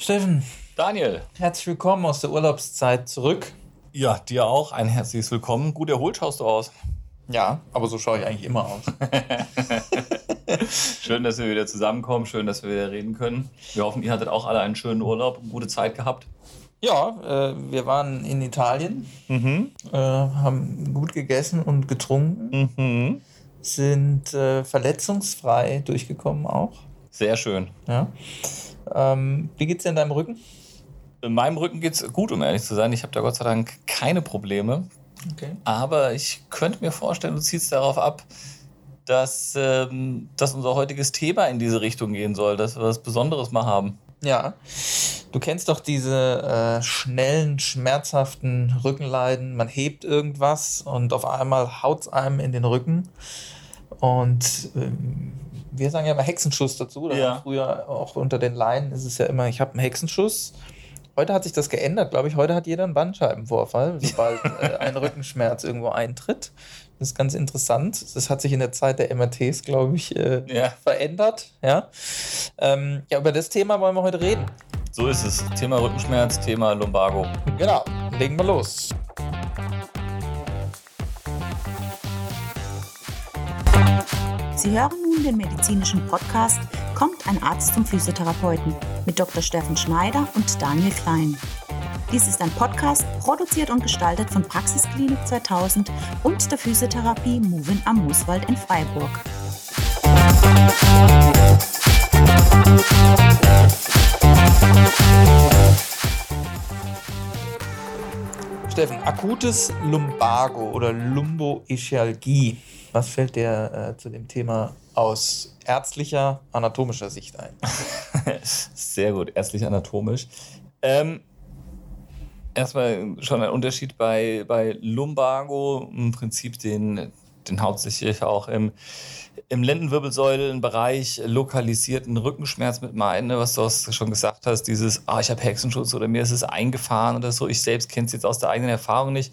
Steffen, Daniel. herzlich willkommen aus der Urlaubszeit zurück. Ja, dir auch ein herzliches Willkommen. Gut erholt schaust du aus. Ja, aber so schaue ich eigentlich immer aus. Schön, dass wir wieder zusammenkommen. Schön, dass wir wieder reden können. Wir hoffen, ihr hattet auch alle einen schönen Urlaub und gute Zeit gehabt. ja, äh, wir waren in Italien, Mhm. äh, haben gut gegessen und getrunken, Mhm. sind äh, verletzungsfrei durchgekommen auch. Sehr schön. Ja. Ähm, wie geht's dir in deinem Rücken? In meinem Rücken geht es gut, um ehrlich zu sein. Ich habe da Gott sei Dank keine Probleme. Okay. Aber ich könnte mir vorstellen, du ziehst darauf ab, dass, ähm, dass unser heutiges Thema in diese Richtung gehen soll, dass wir was Besonderes mal haben. Ja. Du kennst doch diese äh, schnellen, schmerzhaften Rückenleiden. Man hebt irgendwas und auf einmal haut es einem in den Rücken. Und ähm, wir sagen ja immer Hexenschuss dazu. Da Ja. Früher auch unter den Leinen ist es ja immer, ich habe einen Hexenschuss. Heute hat sich das geändert, glaube ich. Heute hat jeder einen Bandscheibenvorfall, sobald äh, ein Rückenschmerz irgendwo eintritt. Das ist ganz interessant. Das hat sich in der Zeit der MRTs, glaube ich, äh, Ja. verändert. Ja? Ähm, ja, über das Thema wollen wir heute reden. So ist es. Thema Rückenschmerz, Thema Lumbago. Genau, legen wir los. Sie hören nun den medizinischen Podcast Kommt ein Arzt zum Physiotherapeuten mit Dr. Steffen Schneider und Daniel Klein. Dies ist ein Podcast, produziert und gestaltet von Praxisklinik 2000 und der Physiotherapie Movin am Mooswald in Freiburg. Steffen, akutes Lumbago oder Lumboischialgie. Was fällt dir äh, zu dem Thema aus ärztlicher, anatomischer Sicht ein? Sehr gut, ärztlich anatomisch. Ähm, erstmal schon ein Unterschied bei, bei Lumbago, im Prinzip den, den hauptsächlich auch im, im Lendenwirbelsäulenbereich lokalisierten Rückenschmerz mit meine, was du auch schon gesagt hast, dieses, ah, ich habe Hexenschutz oder mir ist es eingefahren oder so. Ich selbst kenne es jetzt aus der eigenen Erfahrung nicht.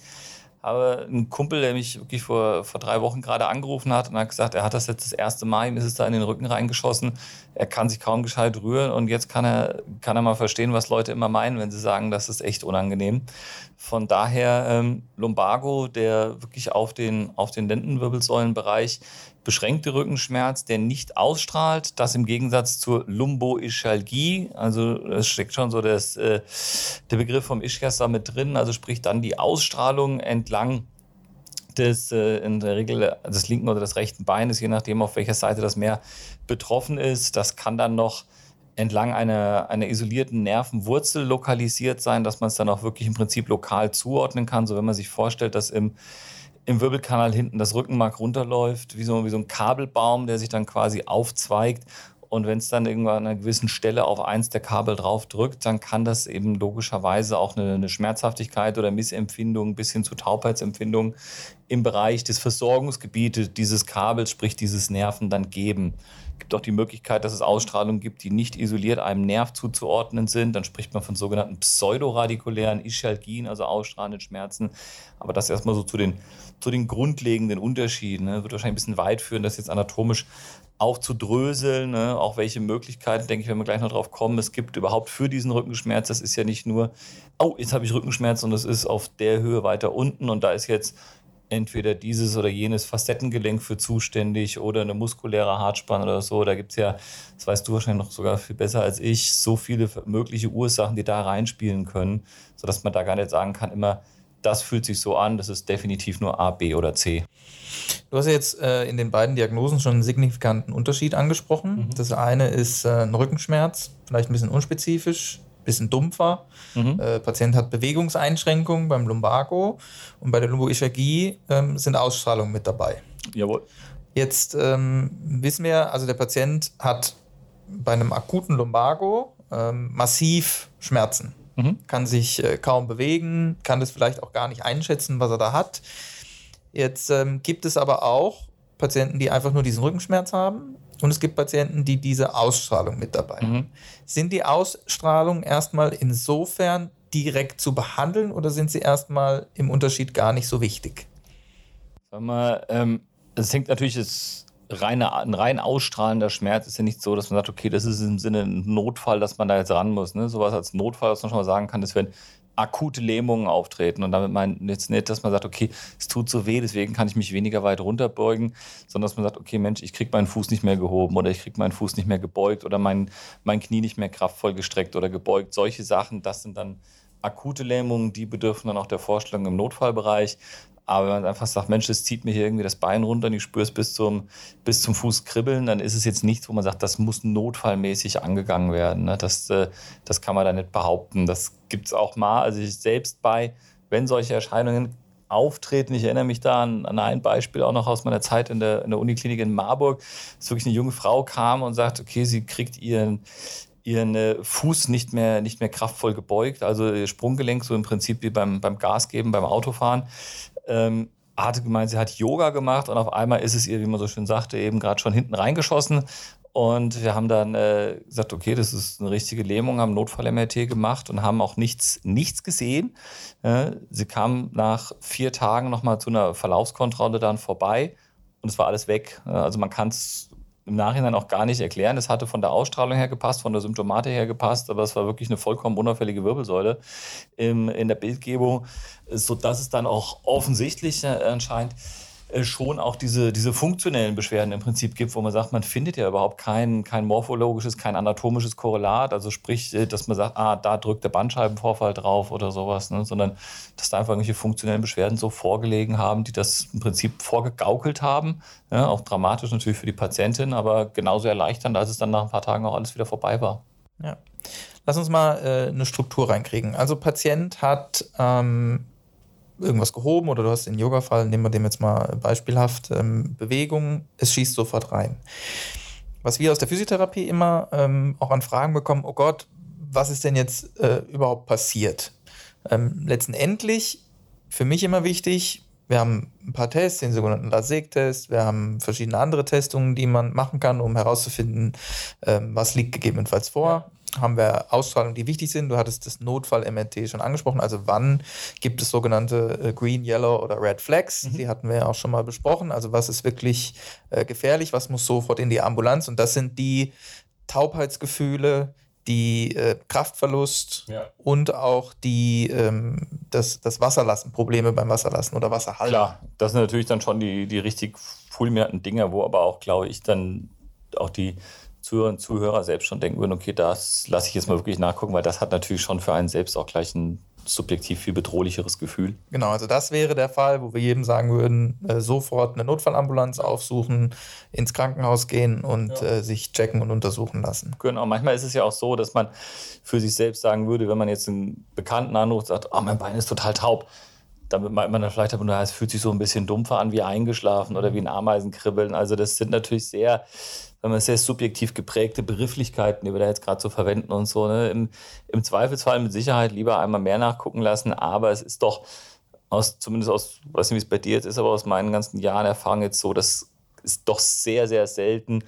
Habe einen Kumpel, der mich wirklich vor, vor drei Wochen gerade angerufen hat und hat gesagt, er hat das jetzt das erste Mal, ihm ist es da in den Rücken reingeschossen. Er kann sich kaum gescheit rühren und jetzt kann er, kann er mal verstehen, was Leute immer meinen, wenn sie sagen, das ist echt unangenehm. Von daher ähm, Lumbago, der wirklich auf den, auf den Lendenwirbelsäulenbereich beschränkte Rückenschmerz, der nicht ausstrahlt, das im Gegensatz zur Lumboischialgie, also es steckt schon so das, äh, der Begriff vom Ischias da mit drin, also sprich dann die Ausstrahlung entlang des äh, in der Regel des linken oder des rechten Beines, je nachdem auf welcher Seite das mehr betroffen ist. Das kann dann noch entlang einer, einer isolierten Nervenwurzel lokalisiert sein, dass man es dann auch wirklich im Prinzip lokal zuordnen kann. So wenn man sich vorstellt, dass im, im Wirbelkanal hinten das Rückenmark runterläuft, wie so, wie so ein Kabelbaum, der sich dann quasi aufzweigt. Und wenn es dann irgendwann an einer gewissen Stelle auf eins der Kabel drauf drückt, dann kann das eben logischerweise auch eine, eine Schmerzhaftigkeit oder Missempfindung bis hin zu Taubheitsempfindung im Bereich des Versorgungsgebietes dieses Kabels, sprich dieses Nerven, dann geben. Es gibt auch die Möglichkeit, dass es Ausstrahlungen gibt, die nicht isoliert einem Nerv zuzuordnen sind. Dann spricht man von sogenannten pseudoradikulären Ischalgien, also ausstrahlenden Schmerzen. Aber das erstmal so zu den, zu den grundlegenden Unterschieden. Ne? Wird wahrscheinlich ein bisschen weit führen, das jetzt anatomisch aufzudröseln, ne? auch welche Möglichkeiten, denke ich, wenn wir gleich noch drauf kommen, es gibt überhaupt für diesen Rückenschmerz. Das ist ja nicht nur, oh, jetzt habe ich Rückenschmerz und es ist auf der Höhe weiter unten und da ist jetzt entweder dieses oder jenes Facettengelenk für zuständig oder eine muskuläre Hartspanne oder so. Da gibt es ja, das weißt du wahrscheinlich noch sogar viel besser als ich, so viele mögliche Ursachen, die da reinspielen können, sodass man da gar nicht sagen kann, immer, das fühlt sich so an, das ist definitiv nur A, B oder C. Du hast ja jetzt äh, in den beiden Diagnosen schon einen signifikanten Unterschied angesprochen. Das eine ist äh, ein Rückenschmerz, vielleicht ein bisschen unspezifisch, bisschen dumpfer. Mhm. Äh, Patient hat Bewegungseinschränkungen beim Lumbago und bei der Lumboischialgie ähm, sind Ausstrahlungen mit dabei. Jawohl. Jetzt ähm, wissen wir, also der Patient hat bei einem akuten Lumbago ähm, massiv Schmerzen, Mhm. kann sich äh, kaum bewegen, kann das vielleicht auch gar nicht einschätzen, was er da hat. Jetzt ähm, gibt es aber auch Patienten, die einfach nur diesen Rückenschmerz haben und es gibt Patienten, die diese Ausstrahlung mit dabei haben. Mhm. Sind die Ausstrahlungen erstmal insofern direkt zu behandeln oder sind sie erstmal im Unterschied gar nicht so wichtig? Sag mal, ähm, es hängt natürlich jetzt reine, ein rein ausstrahlender Schmerz ist ja nicht so, dass man sagt, okay, das ist im Sinne ein Notfall, dass man da jetzt ran muss. Ne? Sowas als Notfall, was man schon mal sagen kann, ist, wenn akute Lähmungen auftreten. Und damit meint jetzt nicht, dass man sagt, okay, es tut so weh, deswegen kann ich mich weniger weit runterbeugen, sondern dass man sagt, okay, Mensch, ich kriege meinen Fuß nicht mehr gehoben oder ich kriege meinen Fuß nicht mehr gebeugt oder mein, mein Knie nicht mehr kraftvoll gestreckt oder gebeugt. Solche Sachen, das sind dann akute Lähmungen, die bedürfen dann auch der Vorstellung im Notfallbereich. Aber wenn man einfach sagt, Mensch, das zieht mir hier irgendwie das Bein runter und ich spüre es bis zum, bis zum Fuß kribbeln, dann ist es jetzt nichts, wo man sagt, das muss notfallmäßig angegangen werden. Ne? Das, äh, das kann man da nicht behaupten. Das gibt es auch mal. Also ich selbst bei, wenn solche Erscheinungen auftreten. Ich erinnere mich da an, an, ein Beispiel auch noch aus meiner Zeit in der, in der Uniklinik in Marburg, dass wirklich eine junge Frau kam und sagt, okay, sie kriegt ihren, ihren äh, Fuß nicht mehr, nicht mehr kraftvoll gebeugt, also ihr Sprunggelenk, so im Prinzip wie beim, beim Gas geben, beim Autofahren ähm, hatte gemeint, sie hat Yoga gemacht und auf einmal ist es ihr, wie man so schön sagte, eben gerade schon hinten reingeschossen. Und wir haben dann äh, gesagt, okay, das ist eine richtige Lähmung, haben Notfall-MRT gemacht und haben auch nichts, nichts gesehen. Äh, sie kam nach vier Tagen nochmal zu einer Verlaufskontrolle dann vorbei und es war alles weg. Also man kann es im Nachhinein auch gar nicht erklären. Es hatte von der Ausstrahlung her gepasst, von der Symptomatik her gepasst, aber es war wirklich eine vollkommen unauffällige Wirbelsäule im, in der Bildgebung, sodass es dann auch offensichtlich äh, anscheinend schon auch diese, diese funktionellen Beschwerden im Prinzip gibt, wo man sagt, man findet ja überhaupt kein, kein morphologisches, kein anatomisches Korrelat, also sprich, äh, dass man sagt, ah, da drückt der Bandscheibenvorfall drauf oder sowas, ne? sondern dass da einfach irgendwelche funktionellen Beschwerden so vorgelegen haben, die das im Prinzip vorgegaukelt haben, ja, auch dramatisch natürlich für die Patientin, aber genauso erleichternd, als es dann nach ein paar Tagen auch alles wieder vorbei war. Ja. Lass uns mal äh, eine Struktur reinkriegen. Also Patient hat ähm, irgendwas gehoben oder du hast den Yoga-Fall, nehmen wir dem jetzt mal beispielhaft, ähm, Bewegung, es schießt sofort rein. Was wir aus der Physiotherapie immer ähm, auch an Fragen bekommen, oh Gott, was ist denn jetzt äh, überhaupt passiert? Ähm, letztendlich, für mich immer wichtig, wir haben ein paar Tests, den sogenannten LASIK-Test, wir haben verschiedene andere Testungen, die man machen kann, um herauszufinden, ähm, was liegt gegebenenfalls vor haben wir Ausstrahlungen, die wichtig sind. Du hattest das Notfall-MRT schon angesprochen. Also wann gibt es sogenannte äh, Green, Yellow oder Red Flags? Mhm. Die hatten wir ja auch schon mal besprochen. Also was ist wirklich äh, gefährlich? Was muss sofort in die Ambulanz? Und das sind die Taubheitsgefühle, die äh, Kraftverlust ja. und auch die, ähm, das, das Wasserlassen, Probleme beim Wasserlassen oder Wasserhalten. Klar, das sind natürlich dann schon die, die richtig fulminanten Dinge, wo aber auch, glaube ich, dann auch die Zuhörer und Zuhörer selbst schon denken würden, okay, das lasse ich jetzt mal wirklich nachgucken, weil das hat natürlich schon für einen selbst auch gleich ein subjektiv viel bedrohlicheres Gefühl. Genau, also das wäre der Fall, wo wir jedem sagen würden, äh, sofort eine Notfallambulanz aufsuchen, ins Krankenhaus gehen und ja. äh, sich checken und untersuchen lassen. Genau, manchmal ist es ja auch so, dass man für sich selbst sagen würde, wenn man jetzt einen Bekannten anruft und sagt, oh, mein Bein ist total taub, damit meint man dann vielleicht, aber es fühlt sich so ein bisschen dumpfer an wie eingeschlafen oder wie ein Ameisenkribbeln. Also das sind natürlich sehr wenn man sehr subjektiv geprägte Begrifflichkeiten, die wir da jetzt gerade so verwenden und so. Ne? Im, Im Zweifelsfall mit Sicherheit lieber einmal mehr nachgucken lassen, aber es ist doch aus, zumindest aus, weiß nicht, wie es bei dir jetzt ist, aber aus meinen ganzen Jahren Erfahrung jetzt so, dass es doch sehr, sehr selten,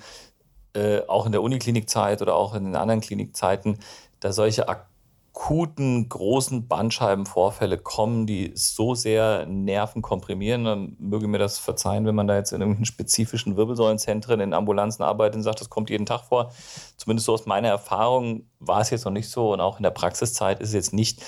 äh, auch in der Uniklinikzeit oder auch in den anderen Klinikzeiten, da solche Ak akuten, großen Bandscheibenvorfälle kommen, die so sehr Nerven komprimieren, dann möge mir das verzeihen, wenn man da jetzt in irgendwelchen spezifischen Wirbelsäulenzentren in Ambulanzen arbeitet und sagt, das kommt jeden Tag vor. Zumindest so aus meiner Erfahrung war es jetzt noch nicht so und auch in der Praxiszeit ist es jetzt nicht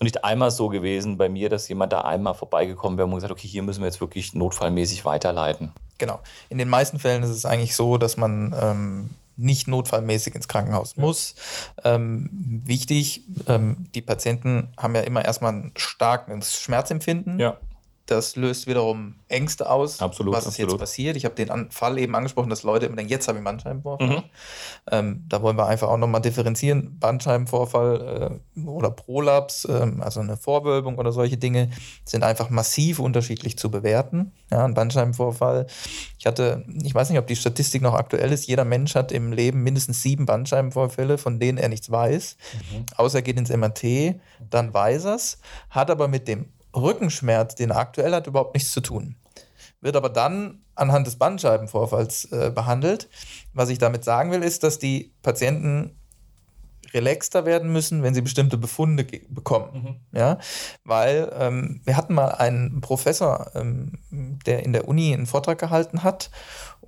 nicht einmal so gewesen bei mir, dass jemand da einmal vorbeigekommen wäre und gesagt, okay, hier müssen wir jetzt wirklich notfallmäßig weiterleiten. Genau. In den meisten Fällen ist es eigentlich so, dass man ähm, nicht notfallmäßig ins Krankenhaus muss. Ähm, wichtig, ähm, die Patienten haben ja immer erstmal ein starkes Schmerzempfinden. Ja. Das löst wiederum Ängste aus, absolut, was ist absolut. jetzt passiert. Ich habe den Fall eben angesprochen, dass Leute immer denken, jetzt habe ich Bandscheibenvorfall. Mhm. Ähm, da wollen wir einfach auch nochmal differenzieren. Bandscheibenvorfall äh, oder Prolaps, äh, also eine Vorwölbung oder solche Dinge, sind einfach massiv unterschiedlich zu bewerten. Ja, ein Bandscheibenvorfall. Ich hatte, ich weiß nicht, ob die Statistik noch aktuell ist, jeder Mensch hat im Leben mindestens sieben Bandscheibenvorfälle, von denen er nichts weiß. Mhm. Außer er geht ins MRT, dann weiß er es, hat aber mit dem Rückenschmerz, den er aktuell hat, überhaupt nichts zu tun. Wird aber dann anhand des Bandscheibenvorfalls äh, behandelt. Was ich damit sagen will, ist, dass die Patienten relaxter werden müssen, wenn sie bestimmte Befunde bekommen. Mhm. Ja? Weil ähm, wir hatten mal einen Professor, ähm, der in der Uni einen Vortrag gehalten hat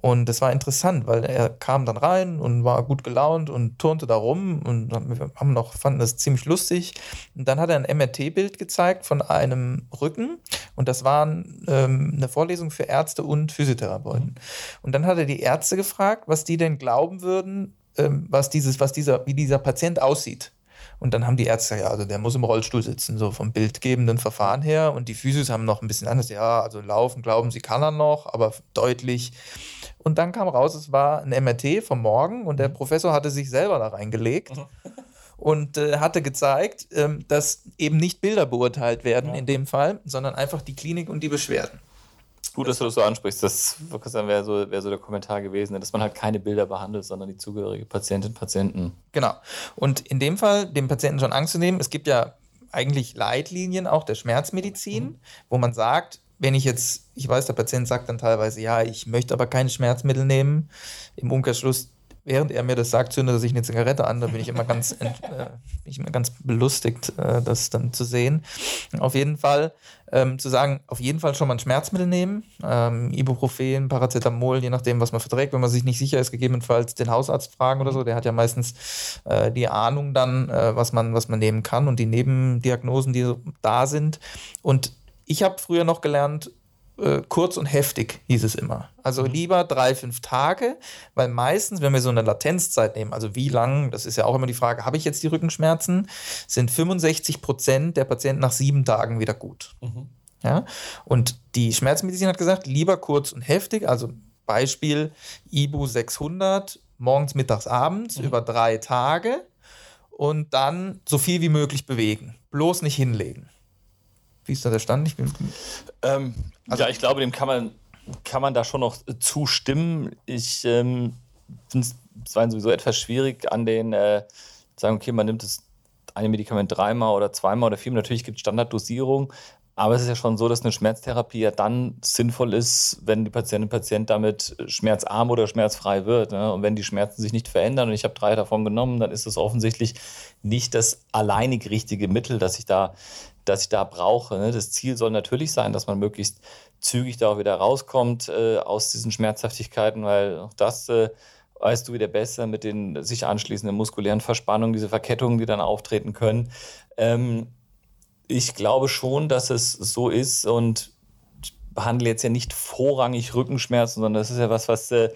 Und das war interessant, weil er kam dann rein und war gut gelaunt und turnte da rum und wir haben noch, fanden das ziemlich lustig. Und dann hat er ein MRT-Bild gezeigt von einem Rücken und das war ähm, eine Vorlesung für Ärzte und Physiotherapeuten. Und dann hat er die Ärzte gefragt, was die denn glauben würden, ähm, was dieses, was dieser, wie dieser Patient aussieht. Und dann haben die Ärzte, ja, also der muss im Rollstuhl sitzen, so vom bildgebenden Verfahren her. Und die Physios haben noch ein bisschen anders, ja, also laufen, glauben sie, kann er noch, aber deutlich. Und dann kam raus, es war ein MRT vom Morgen und der Professor hatte sich selber da reingelegt. und äh, hatte gezeigt, ähm, dass eben nicht Bilder beurteilt werden ja. in dem Fall, sondern einfach die Klinik und die Beschwerden. Gut, dass du das so ansprichst. Das wäre so, wär so der Kommentar gewesen, dass man halt keine Bilder behandelt, sondern die zugehörige Patientin, Patienten. Genau. Und in dem Fall, dem Patienten schon Angst zu nehmen, es gibt ja eigentlich Leitlinien auch der Schmerzmedizin, mhm. wo man sagt, wenn ich jetzt, ich weiß, der Patient sagt dann teilweise, ja, ich möchte aber keine Schmerzmittel nehmen. Im Umkehrschluss während er mir das sagt, zündet er sich eine Zigarette an. Da bin ich immer ganz, äh, bin ich immer ganz belustigt, äh, das dann zu sehen. Auf jeden Fall ähm, zu sagen, auf jeden Fall schon mal ein Schmerzmittel nehmen, ähm, Ibuprofen, Paracetamol, je nachdem, was man verträgt. Wenn man sich nicht sicher ist, gegebenenfalls den Hausarzt fragen oder so. Der hat ja meistens äh, die Ahnung dann, äh, was man, was man nehmen kann und die Nebendiagnosen, die da sind. Und ich habe früher noch gelernt, äh, kurz und heftig, hieß es immer. Also mhm. lieber drei, fünf Tage, weil meistens, wenn wir so eine Latenzzeit nehmen, also wie lang, das ist ja auch immer die Frage, habe ich jetzt die Rückenschmerzen, sind 65 Prozent der Patienten nach sieben Tagen wieder gut. Mhm. Ja? Und die Schmerzmedizin hat gesagt, lieber kurz und heftig, also Beispiel Ibu 600, morgens, mittags, abends, mhm. über drei Tage und dann so viel wie möglich bewegen. Bloß nicht hinlegen. Wie ist da der Stand? Ich bin, ähm, also ja, ich glaube, dem kann man, kann man da schon noch zustimmen. Ich ähm, finde es sowieso etwas schwierig an den, äh, sagen, okay, man nimmt das eine Medikament dreimal oder zweimal oder viermal. Natürlich gibt es Standarddosierung, aber es ist ja schon so, dass eine Schmerztherapie ja dann sinnvoll ist, wenn die Patientin Patient damit schmerzarm oder schmerzfrei wird. Ne? Und wenn die Schmerzen sich nicht verändern und ich habe drei davon genommen, dann ist das offensichtlich nicht das alleinig richtige Mittel, das ich da das ich da brauche. Ne? Das Ziel soll natürlich sein, dass man möglichst zügig da auch wieder rauskommt äh, aus diesen Schmerzhaftigkeiten, weil auch das äh, weißt du wieder besser mit den sich anschließenden muskulären Verspannungen, diese Verkettungen, die dann auftreten können. Ähm, ich glaube schon, dass es so ist und behandle jetzt ja nicht vorrangig Rückenschmerzen, sondern das ist ja was, was äh,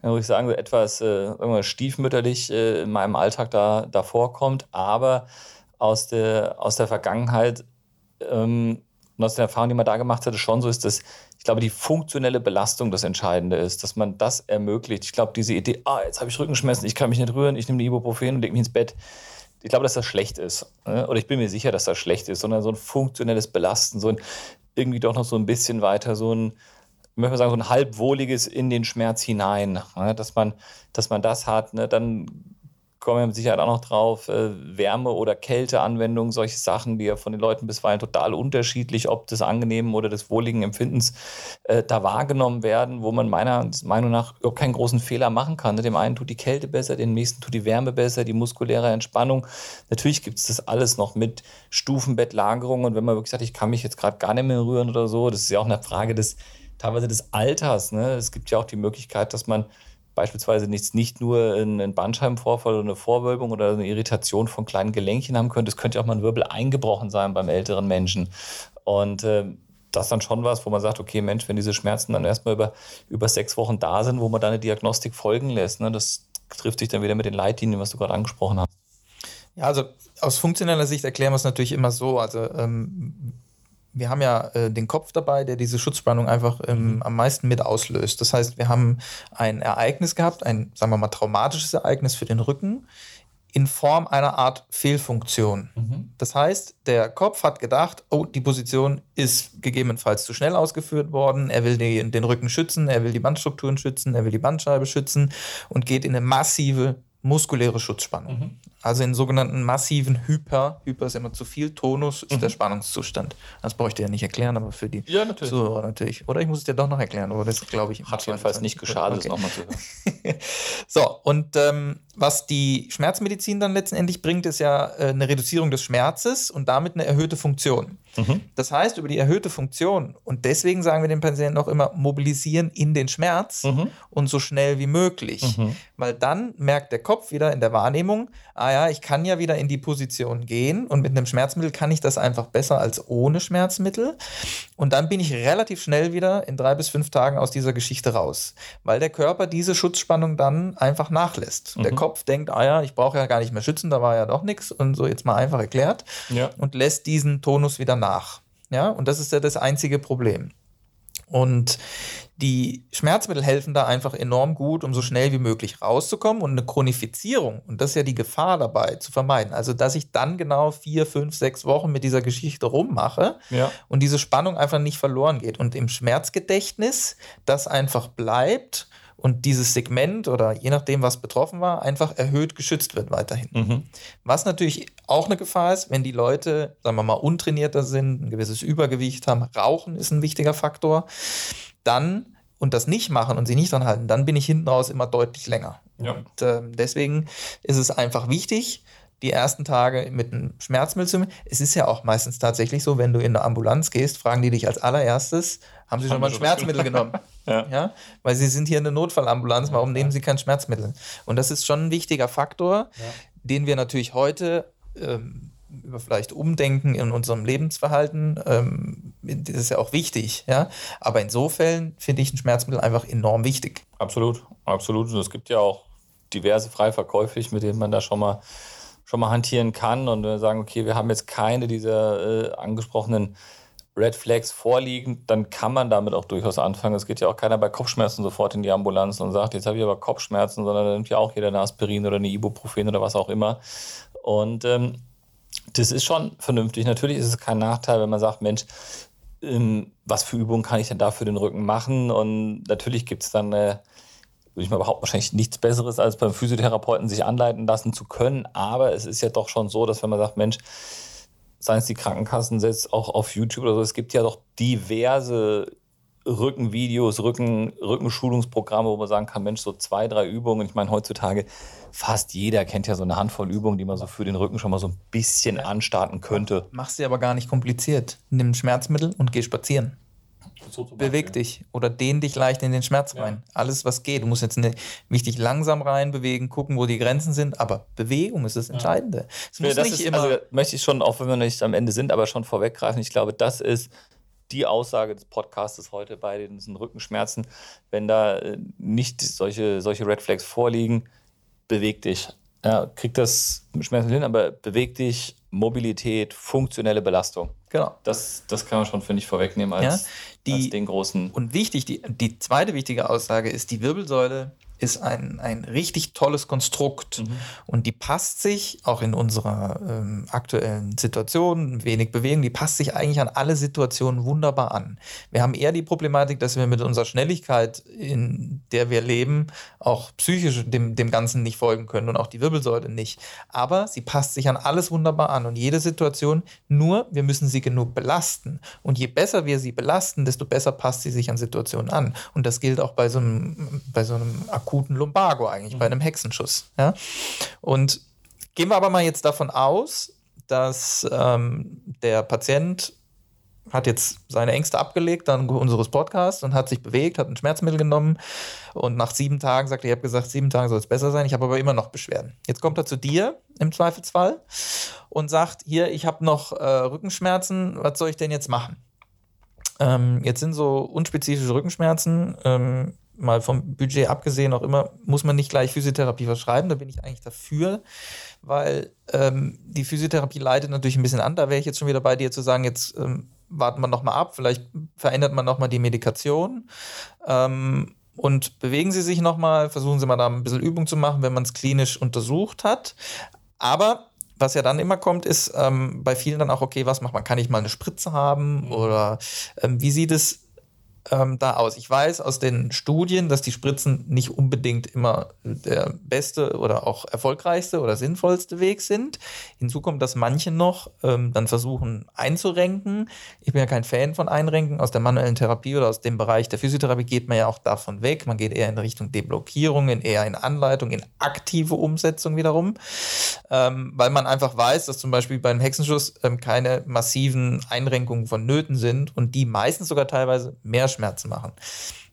kann ich sagen, so etwas äh, stiefmütterlich äh, in meinem Alltag da, da vorkommt. Aber aus der, aus der Vergangenheit ähm, und aus der Erfahrung, die man da gemacht hatte, schon so ist, dass ich glaube, die funktionelle Belastung das Entscheidende ist, dass man das ermöglicht. Ich glaube, diese Idee, ah, jetzt habe ich Rückenschmerzen, ich kann mich nicht rühren, ich nehme die Ibuprofen und lege mich ins Bett. Ich glaube, dass das schlecht ist. Ne? Oder ich bin mir sicher, dass das schlecht ist, sondern so ein funktionelles Belasten, so ein irgendwie doch noch so ein bisschen weiter, so ein, ich möchte mal sagen, so ein halbwohliges in den Schmerz hinein, ne? dass, man, dass man das hat. Ne? Dann kommen wir mit Sicherheit auch noch drauf, äh, Wärme- oder Kälteanwendungen, solche Sachen, die ja von den Leuten bisweilen total unterschiedlich, ob des angenehmen oder des wohligen Empfindens äh, da wahrgenommen werden, wo man meiner Meinung nach überhaupt keinen großen Fehler machen kann. Ne? Dem einen tut die Kälte besser, dem nächsten tut die Wärme besser, die muskuläre Entspannung. Natürlich gibt es das alles noch mit Stufenbettlagerung und wenn man wirklich sagt, ich kann mich jetzt gerade gar nicht mehr rühren oder so, das ist ja auch eine Frage des teilweise des Alters. Ne? Es gibt ja auch die Möglichkeit, dass man beispielsweise nicht, nicht nur einen Bandscheibenvorfall oder eine Vorwölbung oder eine Irritation von kleinen Gelenkchen haben könnte. Es könnte auch mal ein Wirbel eingebrochen sein beim älteren Menschen. Und äh, das ist dann schon was, wo man sagt, okay, Mensch, wenn diese Schmerzen dann erstmal über, über sechs Wochen da sind, wo man dann eine Diagnostik folgen lässt, ne, das trifft sich dann wieder mit den Leitlinien, was du gerade angesprochen hast. Ja, also aus funktioneller Sicht erklären wir es natürlich immer so. Also ähm, wir haben ja äh, den Kopf dabei, der diese Schutzspannung einfach ähm, mhm. am meisten mit auslöst. Das heißt, wir haben ein Ereignis gehabt, ein, sagen wir mal, traumatisches Ereignis für den Rücken in Form einer Art Fehlfunktion. Mhm. Das heißt, der Kopf hat gedacht, oh, die Position ist gegebenenfalls zu schnell ausgeführt worden, er will die, den Rücken schützen, er will die Bandstrukturen schützen, er will die Bandscheibe schützen und geht in eine massive muskuläre Schutzspannung. Mhm. Also in sogenannten massiven Hyper, Hyper ist immer zu viel, Tonus ist mhm. der Spannungszustand. Das brauche ich dir ja nicht erklären, aber für die ja, natürlich. Zuhörer natürlich. Oder ich muss es dir doch noch erklären, aber das glaube ich. Hat jedenfalls nicht geschadet, okay. nochmal zu hören. so, und ähm, was die Schmerzmedizin dann letztendlich bringt, ist ja äh, eine Reduzierung des Schmerzes und damit eine erhöhte Funktion. Mhm. Das heißt, über die erhöhte Funktion, und deswegen sagen wir den Patienten auch immer, mobilisieren in den Schmerz mhm. und so schnell wie möglich. Mhm. Weil dann merkt der Kopf wieder in der Wahrnehmung, ah ja, ich kann ja wieder in die Position gehen und mit einem Schmerzmittel kann ich das einfach besser als ohne Schmerzmittel. Und dann bin ich relativ schnell wieder in drei bis fünf Tagen aus dieser Geschichte raus, weil der Körper diese Schutzspannung dann einfach nachlässt. Der Kopf denkt, ah ja, ich brauche ja gar nicht mehr schützen, da war ja doch nichts und so jetzt mal einfach erklärt ja. und lässt diesen Tonus wieder nach. Ja, und das ist ja das einzige Problem. Und die Schmerzmittel helfen da einfach enorm gut, um so schnell wie möglich rauszukommen und eine Chronifizierung, und das ist ja die Gefahr dabei, zu vermeiden. Also, dass ich dann genau vier, fünf, sechs Wochen mit dieser Geschichte rummache ja. und diese Spannung einfach nicht verloren geht. Und im Schmerzgedächtnis das einfach bleibt und dieses Segment oder je nachdem, was betroffen war, einfach erhöht geschützt wird weiterhin. Mhm. Was natürlich auch eine Gefahr ist, wenn die Leute, sagen wir mal, untrainierter sind, ein gewisses Übergewicht haben, Rauchen ist ein wichtiger Faktor, dann und das nicht machen und sich nicht dran halten, dann bin ich hinten raus immer deutlich länger. Ja. Und äh, deswegen ist es einfach wichtig, die ersten Tage mit einem Schmerzmittel zu. Es ist ja auch meistens tatsächlich so, wenn du in eine Ambulanz gehst, fragen die dich als allererstes, haben sie schon mal ein Schmerzmittel genommen? ja. ja. Weil sie sind hier in der Notfallambulanz, warum nehmen sie kein Schmerzmittel? Und das ist schon ein wichtiger Faktor, ja. den wir natürlich heute ähm, über vielleicht Umdenken in unserem Lebensverhalten, ähm, das ist ja auch wichtig, ja. Aber in so Fällen finde ich ein Schmerzmittel einfach enorm wichtig. Absolut, absolut. Und es gibt ja auch diverse frei verkäuflich, mit denen man da schon mal schon mal hantieren kann und sagen, okay, wir haben jetzt keine dieser äh, angesprochenen Red Flags vorliegen, dann kann man damit auch durchaus anfangen. Es geht ja auch keiner bei Kopfschmerzen sofort in die Ambulanz und sagt, jetzt habe ich aber Kopfschmerzen, sondern dann nimmt ja auch jeder eine Aspirin oder eine Ibuprofen oder was auch immer. Und ähm, das ist schon vernünftig. Natürlich ist es kein Nachteil, wenn man sagt, Mensch, ähm, was für Übungen kann ich denn da für den Rücken machen? Und natürlich gibt es dann äh, würde ich mal behaupten, wahrscheinlich nichts Besseres, als beim Physiotherapeuten sich anleiten lassen zu können. Aber es ist ja doch schon so, dass wenn man sagt, Mensch, seien es die Krankenkassen, selbst auch auf YouTube oder so, es gibt ja doch diverse Rückenvideos, Rücken, Rückenschulungsprogramme, wo man sagen kann, Mensch, so zwei, drei Übungen. Ich meine, heutzutage fast jeder kennt ja so eine Handvoll Übungen, die man so für den Rücken schon mal so ein bisschen anstarten könnte. Machst sie aber gar nicht kompliziert. Nimm Schmerzmittel und geh spazieren. So Beweg dich oder dehn dich leicht in den Schmerz ja. rein. Alles, was geht. Du musst jetzt nicht wichtig langsam rein bewegen, gucken, wo die Grenzen sind, aber Bewegung ist das Entscheidende. Es muss das nicht ist, immer also möchte ich schon, auch wenn wir nicht am Ende sind, aber schon vorweggreifen. Ich glaube, das ist die Aussage des Podcastes heute bei diesen Rückenschmerzen. Wenn da äh, nicht solche, solche Red Flags vorliegen, beweg dich. Ja, krieg das Schmerzen hin, aber beweg dich, Mobilität, funktionelle Belastung. Genau. Das, das kann man schon, finde ich, vorwegnehmen als, ja, die, als den großen. Und wichtig, die, die zweite wichtige Aussage ist, die Wirbelsäule ist ein, ein richtig tolles Konstrukt mhm. und die passt sich auch in unserer ähm, aktuellen Situation, wenig Bewegung, die passt sich eigentlich an alle Situationen wunderbar an. Wir haben eher die Problematik, dass wir mit unserer Schnelligkeit, in der wir leben, auch psychisch dem, dem Ganzen nicht folgen können und auch die Wirbelsäule nicht. Aber sie passt sich an alles wunderbar an und jede Situation, nur wir müssen sie genug belasten. Und je besser wir sie belasten, desto besser passt sie sich an Situationen an. Und das gilt auch bei so einem, bei so einem akuten Lumbago eigentlich, mhm. bei einem Hexenschuss. Ja? Und gehen wir aber mal jetzt davon aus, dass ähm, der Patient hat jetzt seine Ängste abgelegt dann unseres Podcasts und hat sich bewegt, hat ein Schmerzmittel genommen und nach sieben Tagen sagt er, ich habe gesagt, sieben Tage soll es besser sein, ich habe aber immer noch Beschwerden. Jetzt kommt er zu dir im Zweifelsfall und sagt, hier, ich habe noch äh, Rückenschmerzen, was soll ich denn jetzt machen? Ähm, jetzt sind so unspezifische Rückenschmerzen, ähm, mal vom Budget abgesehen, auch immer, muss man nicht gleich Physiotherapie verschreiben. Da bin ich eigentlich dafür, weil ähm, die Physiotherapie leitet natürlich ein bisschen an. Da wäre ich jetzt schon wieder bei dir zu sagen, jetzt ähm, warten wir nochmal ab, vielleicht verändert man nochmal die Medikation. Ähm, und bewegen Sie sich nochmal, versuchen Sie mal da ein bisschen Übung zu machen, wenn man es klinisch untersucht hat. Aber was ja dann immer kommt, ist ähm, bei vielen dann auch, okay, was macht man? Kann ich mal eine Spritze haben? Mhm. Oder ähm, wie sieht es ähm, da aus? Ich weiß aus den Studien, dass die Spritzen nicht unbedingt immer der beste oder auch erfolgreichste oder sinnvollste Weg sind. Hinzu kommt, dass manche noch ähm, dann versuchen einzurenken. Ich bin ja kein Fan von Einrenken. Aus der manuellen Therapie oder aus dem Bereich der Physiotherapie geht man ja auch davon weg. Man geht eher in Richtung Deblockierung, eher in Anleitung, in aktive Umsetzung wiederum, ähm, weil man einfach weiß, dass zum Beispiel beim Hexenschuss ähm, keine massiven Einrenkungen vonnöten sind und die meistens sogar teilweise mehr Schmerzen machen.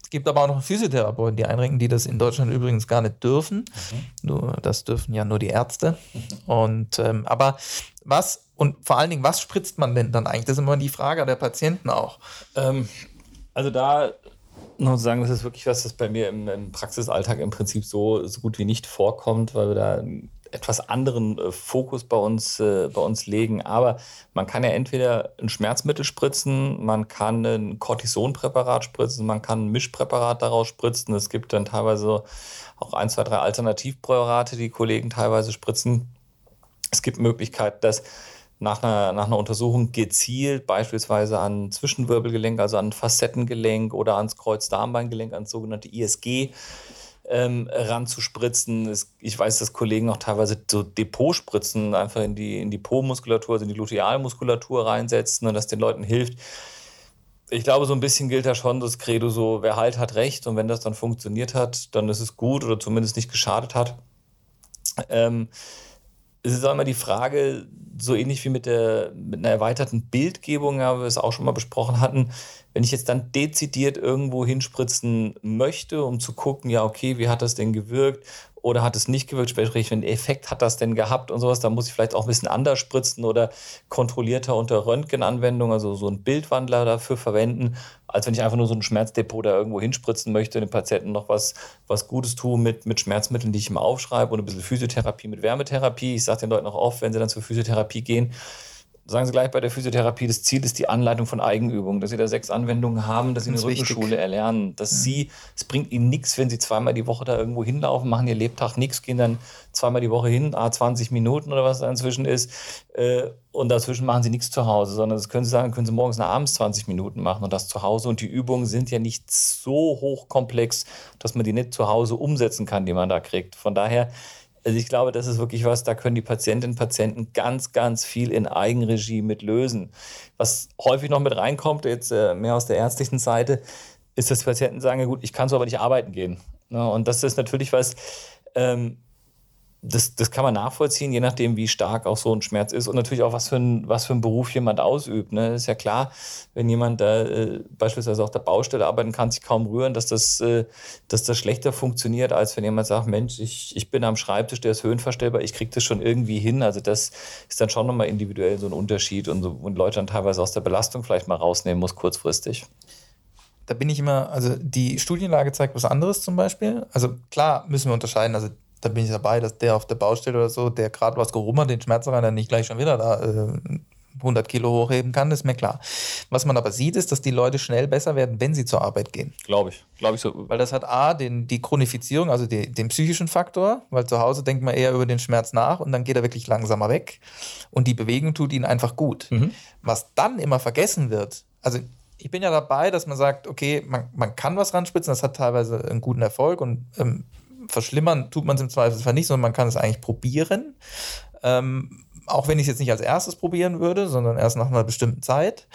Es gibt aber auch noch Physiotherapeuten, die einrenken, die das in Deutschland übrigens gar nicht dürfen. Mhm. Nur, das dürfen ja nur die Ärzte. Mhm. Und ähm, aber was und vor allen Dingen, was spritzt man denn dann eigentlich? Das ist immer die Frage der Patienten auch. Ähm, also da noch sagen, das ist wirklich was, das bei mir im, im, Praxisalltag im Prinzip so, so gut wie nicht vorkommt, weil wir da etwas anderen äh, Fokus bei uns, äh, bei uns legen. Aber man kann ja entweder ein Schmerzmittel spritzen, man kann ein Cortisonpräparat spritzen, man kann ein Mischpräparat daraus spritzen. Es gibt dann teilweise auch ein, zwei, drei Alternativpräparate, die Kollegen teilweise spritzen. Es gibt Möglichkeiten, dass nach einer, nach einer Untersuchung gezielt beispielsweise an Zwischenwirbelgelenk, also an Facettengelenk oder ans Kreuzdarmbeingelenk, ans sogenannte ISG ähm, ranzuspritzen. Es, ich weiß, dass Kollegen auch teilweise so Depotspritzen einfach in die, in die Po-Muskulatur, also in die Lutealmuskulatur reinsetzen und das den Leuten hilft. Ich glaube, so ein bisschen gilt da schon das Credo so, wer halt hat recht und wenn das dann funktioniert hat, dann ist es gut oder zumindest nicht geschadet hat. Ähm, es ist auch immer die Frage, so ähnlich wie mit, der, mit einer erweiterten Bildgebung, ja, wie wir es auch schon mal besprochen hatten, wenn ich jetzt dann dezidiert irgendwo hinspritzen möchte, um zu gucken, ja, okay, wie hat das denn gewirkt oder hat es nicht gewirkt, sprich, welchen Effekt hat das denn gehabt und sowas, dann muss ich vielleicht auch ein bisschen anders spritzen oder kontrollierter unter Röntgenanwendung, also so einen Bildwandler dafür verwenden, als wenn ich einfach nur so ein Schmerzdepot da irgendwo hinspritzen möchte, dem Patienten noch was, was Gutes tue mit, mit Schmerzmitteln, die ich ihm aufschreibe und ein bisschen Physiotherapie mit Wärmetherapie. Ich sage den Leuten auch oft, wenn sie dann zur Physiotherapie gehen, sagen Sie gleich bei der Physiotherapie, das Ziel ist die Anleitung von Eigenübungen, dass Sie da sechs Anwendungen haben, dass Sie eine Rückenschule erlernen, dass ja. Sie, es bringt Ihnen nichts, wenn Sie zweimal die Woche da irgendwo hinlaufen, machen Ihr Lebtag nichts, gehen dann zweimal die Woche hin, a 20 Minuten oder was da inzwischen ist, äh, und dazwischen machen Sie nichts zu Hause, sondern das können Sie sagen, können Sie morgens nach abends 20 Minuten machen und das zu Hause. Und die Übungen sind ja nicht so hochkomplex, dass man die nicht zu Hause umsetzen kann, die man da kriegt. Von daher also ich glaube, das ist wirklich was, da können die Patientinnen und Patienten ganz, ganz viel in Eigenregie mit lösen. Was häufig noch mit reinkommt, jetzt äh, mehr aus der ärztlichen Seite, ist, dass Patienten sagen, gut, ich kann so aber nicht arbeiten gehen. Ne? Und das ist natürlich was, ähm, das, das kann man nachvollziehen, je nachdem, wie stark auch so ein Schmerz ist und natürlich auch, was für ein, was für ein Beruf jemand ausübt. Ne? Ist ja klar, wenn jemand da äh, beispielsweise auf der Baustelle arbeiten kann, sich kaum rühren, dass das, äh, dass das schlechter funktioniert, als wenn jemand sagt, Mensch, ich, ich bin am Schreibtisch, der ist höhenverstellbar, ich kriege das schon irgendwie hin. Also das ist dann schon nochmal individuell so ein Unterschied und, so, und Leute dann teilweise aus der Belastung vielleicht mal rausnehmen muss, kurzfristig da bin ich immer, also die Studienlage zeigt was anderes zum Beispiel. Also klar müssen wir unterscheiden, also da bin ich dabei, dass der auf der Baustelle oder so, der gerade was gerummert, den Schmerzreiner nicht gleich schon wieder da äh, 100 Kilo hochheben kann, ist mir klar. Was man aber sieht, ist, dass die Leute schnell besser werden, wenn sie zur Arbeit gehen. Glaube ich. Glaube ich so. Weil das hat A, den, die Chronifizierung, also die, den psychischen Faktor, weil zu Hause denkt man eher über den Schmerz nach und dann geht er wirklich langsamer weg. Und die Bewegung tut ihnen einfach gut. Mhm. Was dann immer vergessen wird, also ich bin ja dabei, dass man sagt, okay, man, man kann was ranspritzen, das hat teilweise einen guten Erfolg und ähm, verschlimmern tut man es im Zweifelsfall nicht, sondern man kann es eigentlich probieren. Ähm, auch wenn ich es jetzt nicht als erstes probieren würde, sondern erst nach einer bestimmten Zeit.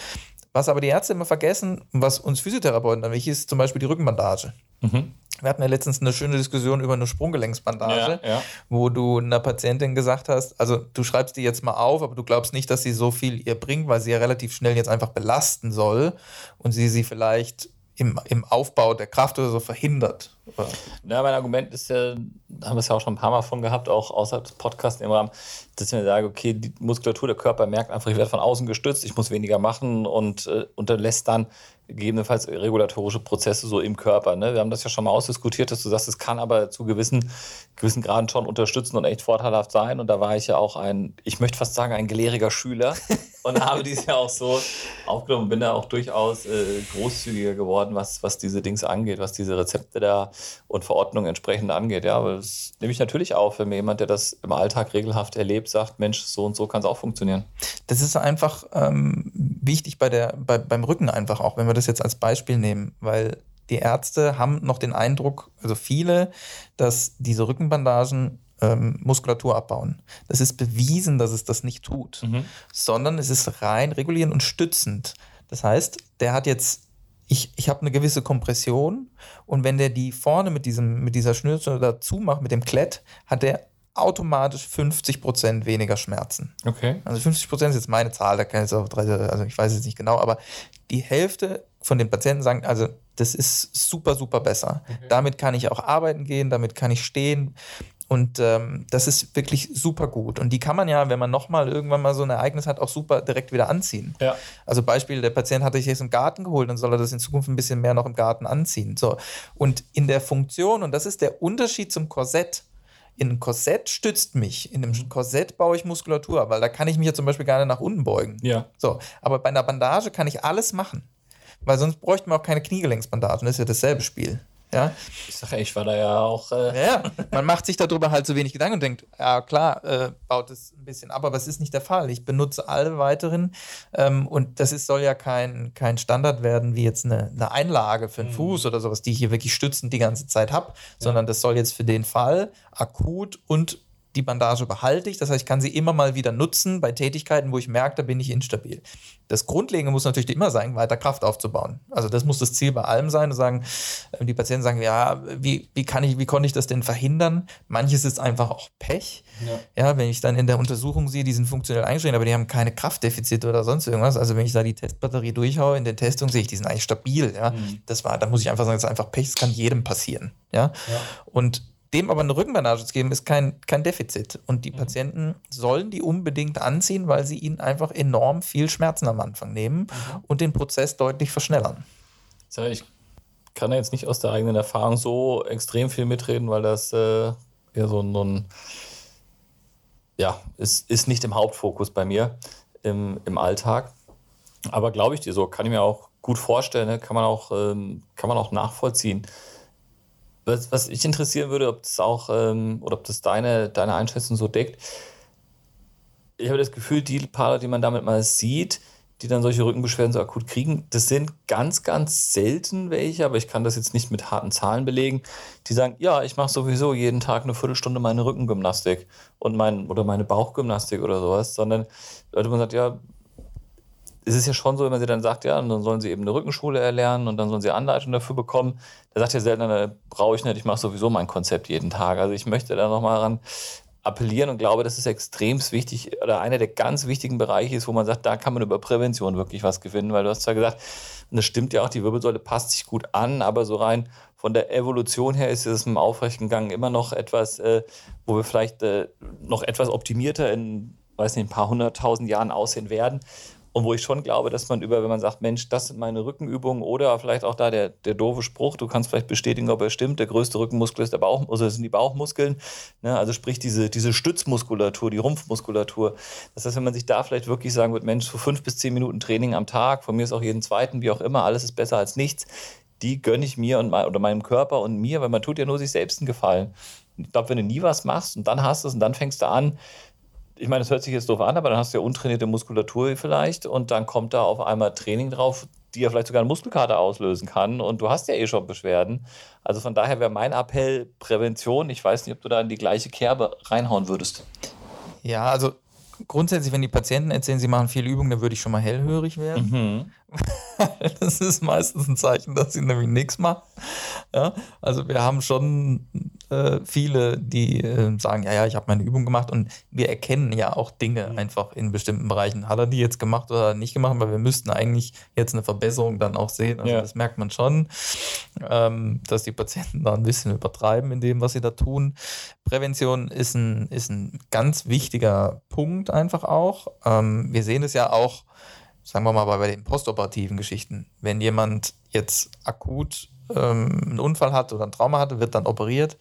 Was aber die Ärzte immer vergessen, was uns Physiotherapeuten dann wichtig ist, zum Beispiel die Rückenbandage. Mhm. Wir hatten ja letztens eine schöne Diskussion über eine Sprunggelenksbandage, ja, ja. wo du einer Patientin gesagt hast, also du schreibst die jetzt mal auf, aber du glaubst nicht, dass sie so viel ihr bringt, weil sie ja relativ schnell jetzt einfach belasten soll und sie sie vielleicht im, im Aufbau der Kraft oder so verhindert. Ja, mein Argument ist ja, haben wir es ja auch schon ein paar Mal von gehabt, auch außerhalb des Podcasts im Rahmen, dass ich mir sage, okay, die Muskulatur, der Körper merkt einfach, ich werde von außen gestützt, ich muss weniger machen und äh, unterlässt dann gegebenenfalls regulatorische Prozesse so im Körper. Ne? Wir haben das ja schon mal ausdiskutiert, dass du sagst, es kann aber zu gewissen, gewissen Graden schon unterstützen und echt vorteilhaft sein. Und da war ich ja auch ein, ich möchte fast sagen, ein gelehriger Schüler und habe dies ja auch so aufgenommen, bin da auch durchaus äh, großzügiger geworden, was, was diese Dings angeht, was diese Rezepte da und Verordnungen entsprechend angeht. Ja, aber das nehme ich natürlich auf, wenn mir jemand, der das im Alltag regelhaft erlebt, sagt, Mensch, so und so kann es auch funktionieren. Das ist einfach, ähm, wichtig bei der, bei, beim Rücken einfach auch, wenn wir das jetzt als Beispiel nehmen, weil die Ärzte haben noch den Eindruck, also viele, dass diese Rückenbandagen ähm, Muskulatur abbauen. Das ist bewiesen, dass es das nicht tut, mhm. sondern es ist rein regulierend und stützend. Das heißt, der hat jetzt, ich, ich habe eine gewisse Kompression und wenn der die vorne mit, diesem, mit dieser Schnürze dazu macht, mit dem Klett, hat der automatisch 50% weniger Schmerzen. Okay. Also 50% ist jetzt meine Zahl, da kann ich auch, also ich weiß es nicht genau, aber die Hälfte von den Patienten sagen, also das ist super, super besser. Okay. Damit kann ich auch arbeiten gehen, damit kann ich stehen. Und ähm, das ist wirklich super gut. Und die kann man ja, wenn man nochmal irgendwann mal so ein Ereignis hat, auch super direkt wieder anziehen. Ja. Also Beispiel, der Patient hat sich jetzt im Garten geholt, dann soll er das in Zukunft ein bisschen mehr noch im Garten anziehen. So. Und in der Funktion, und das ist der Unterschied zum Korsett, in einem Korsett stützt mich. In einem. Korsett baue ich Muskulatur, weil da kann ich mich ja zum Beispiel gerne nach unten beugen. Ja. So, aber bei einer Bandage kann ich alles machen. Weil sonst bräuchte man auch keine Kniegelenksbandagen. Das ist ja dasselbe Spiel. Ja? Ich sage, ich war da ja auch. Äh ja, man macht sich darüber halt so wenig Gedanken und denkt, ja klar, äh, baut es ein bisschen ab, aber es ist nicht der Fall. Ich benutze alle weiteren ähm, und das ist, soll ja kein, kein Standard werden wie jetzt eine, eine Einlage für einen mhm. Fuß oder sowas, die ich hier wirklich stützend die ganze Zeit habe, ja. sondern das soll jetzt für den Fall akut und die Bandage behalte ich. Das heißt, ich kann sie immer mal wieder nutzen bei Tätigkeiten, wo ich merke, da bin ich instabil. Das Grundlegende muss natürlich immer sein, weiter Kraft aufzubauen. Also das muss das Ziel bei allem sein. Und sagen, äh, die Patienten sagen, ja, wie, wie kann ich, wie konnte ich das denn verhindern? Manches ist einfach auch Pech. Ja. ja, wenn ich dann in der Untersuchung sehe, die sind funktionell eingeschränkt, aber die haben keine Kraftdefizite oder sonst irgendwas. Also wenn ich da die Testbatterie durchhaue, in den Testungen sehe ich, die sind eigentlich stabil. Ja, mhm. das war, da muss ich einfach sagen, das ist einfach Pech. Das kann jedem passieren. Ja, ja. und dem aber eine Rückenbandage zu geben, ist kein, kein Defizit. Und die mhm. Patienten sollen die unbedingt anziehen, weil sie ihnen einfach enorm viel Schmerzen am Anfang nehmen mhm. und den Prozess deutlich verschnellern. Ich kann jetzt nicht aus der eigenen Erfahrung so extrem viel mitreden, weil das äh, ja so ein, ja, ist, ist nicht im Hauptfokus bei mir im, im Alltag. Aber glaube ich dir so, kann ich mir auch gut vorstellen, ne? kann, man auch, ähm, kann man auch nachvollziehen. Was, was ich interessieren würde, ob das auch ähm, oder ob das deine, deine Einschätzung so deckt. Ich habe das Gefühl, die Paare, die man damit mal sieht, die dann solche Rückenbeschwerden so akut kriegen, das sind ganz, ganz selten welche, aber ich kann das jetzt nicht mit harten Zahlen belegen, die sagen, ja, ich mache sowieso jeden Tag eine Viertelstunde meine Rückengymnastik und mein, oder meine Bauchgymnastik oder sowas, sondern Leute, man sagt, ja, es ist ja schon so, wenn man sie dann sagt, ja, und dann sollen sie eben eine Rückenschule erlernen und dann sollen sie Anleitung dafür bekommen. Da sagt ja selten, brauche ich nicht, ich mache sowieso mein Konzept jeden Tag. Also ich möchte da nochmal ran appellieren und glaube, das ist extrem wichtig oder einer der ganz wichtigen Bereiche ist, wo man sagt, da kann man über Prävention wirklich was gewinnen, weil du hast zwar gesagt, das stimmt ja auch, die Wirbelsäule passt sich gut an, aber so rein von der Evolution her ist es im aufrechten Gang immer noch etwas, äh, wo wir vielleicht äh, noch etwas optimierter in, weiß nicht, ein paar hunderttausend Jahren aussehen werden. Und wo ich schon glaube, dass man über, wenn man sagt, Mensch, das sind meine Rückenübungen oder vielleicht auch da der, der doofe Spruch, du kannst vielleicht bestätigen, ob er stimmt, der größte Rückenmuskel ist der Bauch, also sind die Bauchmuskeln. Ne? Also sprich diese, diese Stützmuskulatur, die Rumpfmuskulatur. Das heißt, wenn man sich da vielleicht wirklich sagen wird, Mensch, so fünf bis zehn Minuten Training am Tag, von mir ist auch jeden zweiten, wie auch immer, alles ist besser als nichts, die gönne ich mir und oder meinem Körper und mir, weil man tut ja nur sich selbst einen Gefallen. Ich glaube, wenn du nie was machst und dann hast du es und dann fängst du an, ich meine, das hört sich jetzt doof an, aber dann hast du ja untrainierte Muskulatur vielleicht und dann kommt da auf einmal Training drauf, die ja vielleicht sogar eine Muskelkater auslösen kann und du hast ja eh schon Beschwerden. Also von daher wäre mein Appell Prävention. Ich weiß nicht, ob du da in die gleiche Kerbe reinhauen würdest. Ja, also grundsätzlich, wenn die Patienten erzählen, sie machen viel Übung, dann würde ich schon mal hellhörig werden. Mhm. das ist meistens ein Zeichen, dass sie nämlich nichts machen. Ja, also wir haben schon äh, viele, die äh, sagen, ja, ja, ich habe meine Übung gemacht und wir erkennen ja auch Dinge mhm. einfach in bestimmten Bereichen. Hat er die jetzt gemacht oder nicht gemacht? Weil wir müssten eigentlich jetzt eine Verbesserung dann auch sehen. Also ja. das merkt man schon, ähm, dass die Patienten da ein bisschen übertreiben in dem, was sie da tun. Prävention ist ein, ist ein ganz wichtiger Punkt einfach auch. Ähm, wir sehen es ja auch, sagen wir mal bei den postoperativen Geschichten. Wenn jemand jetzt akut ähm, einen Unfall hat oder ein Trauma hatte, wird dann operiert.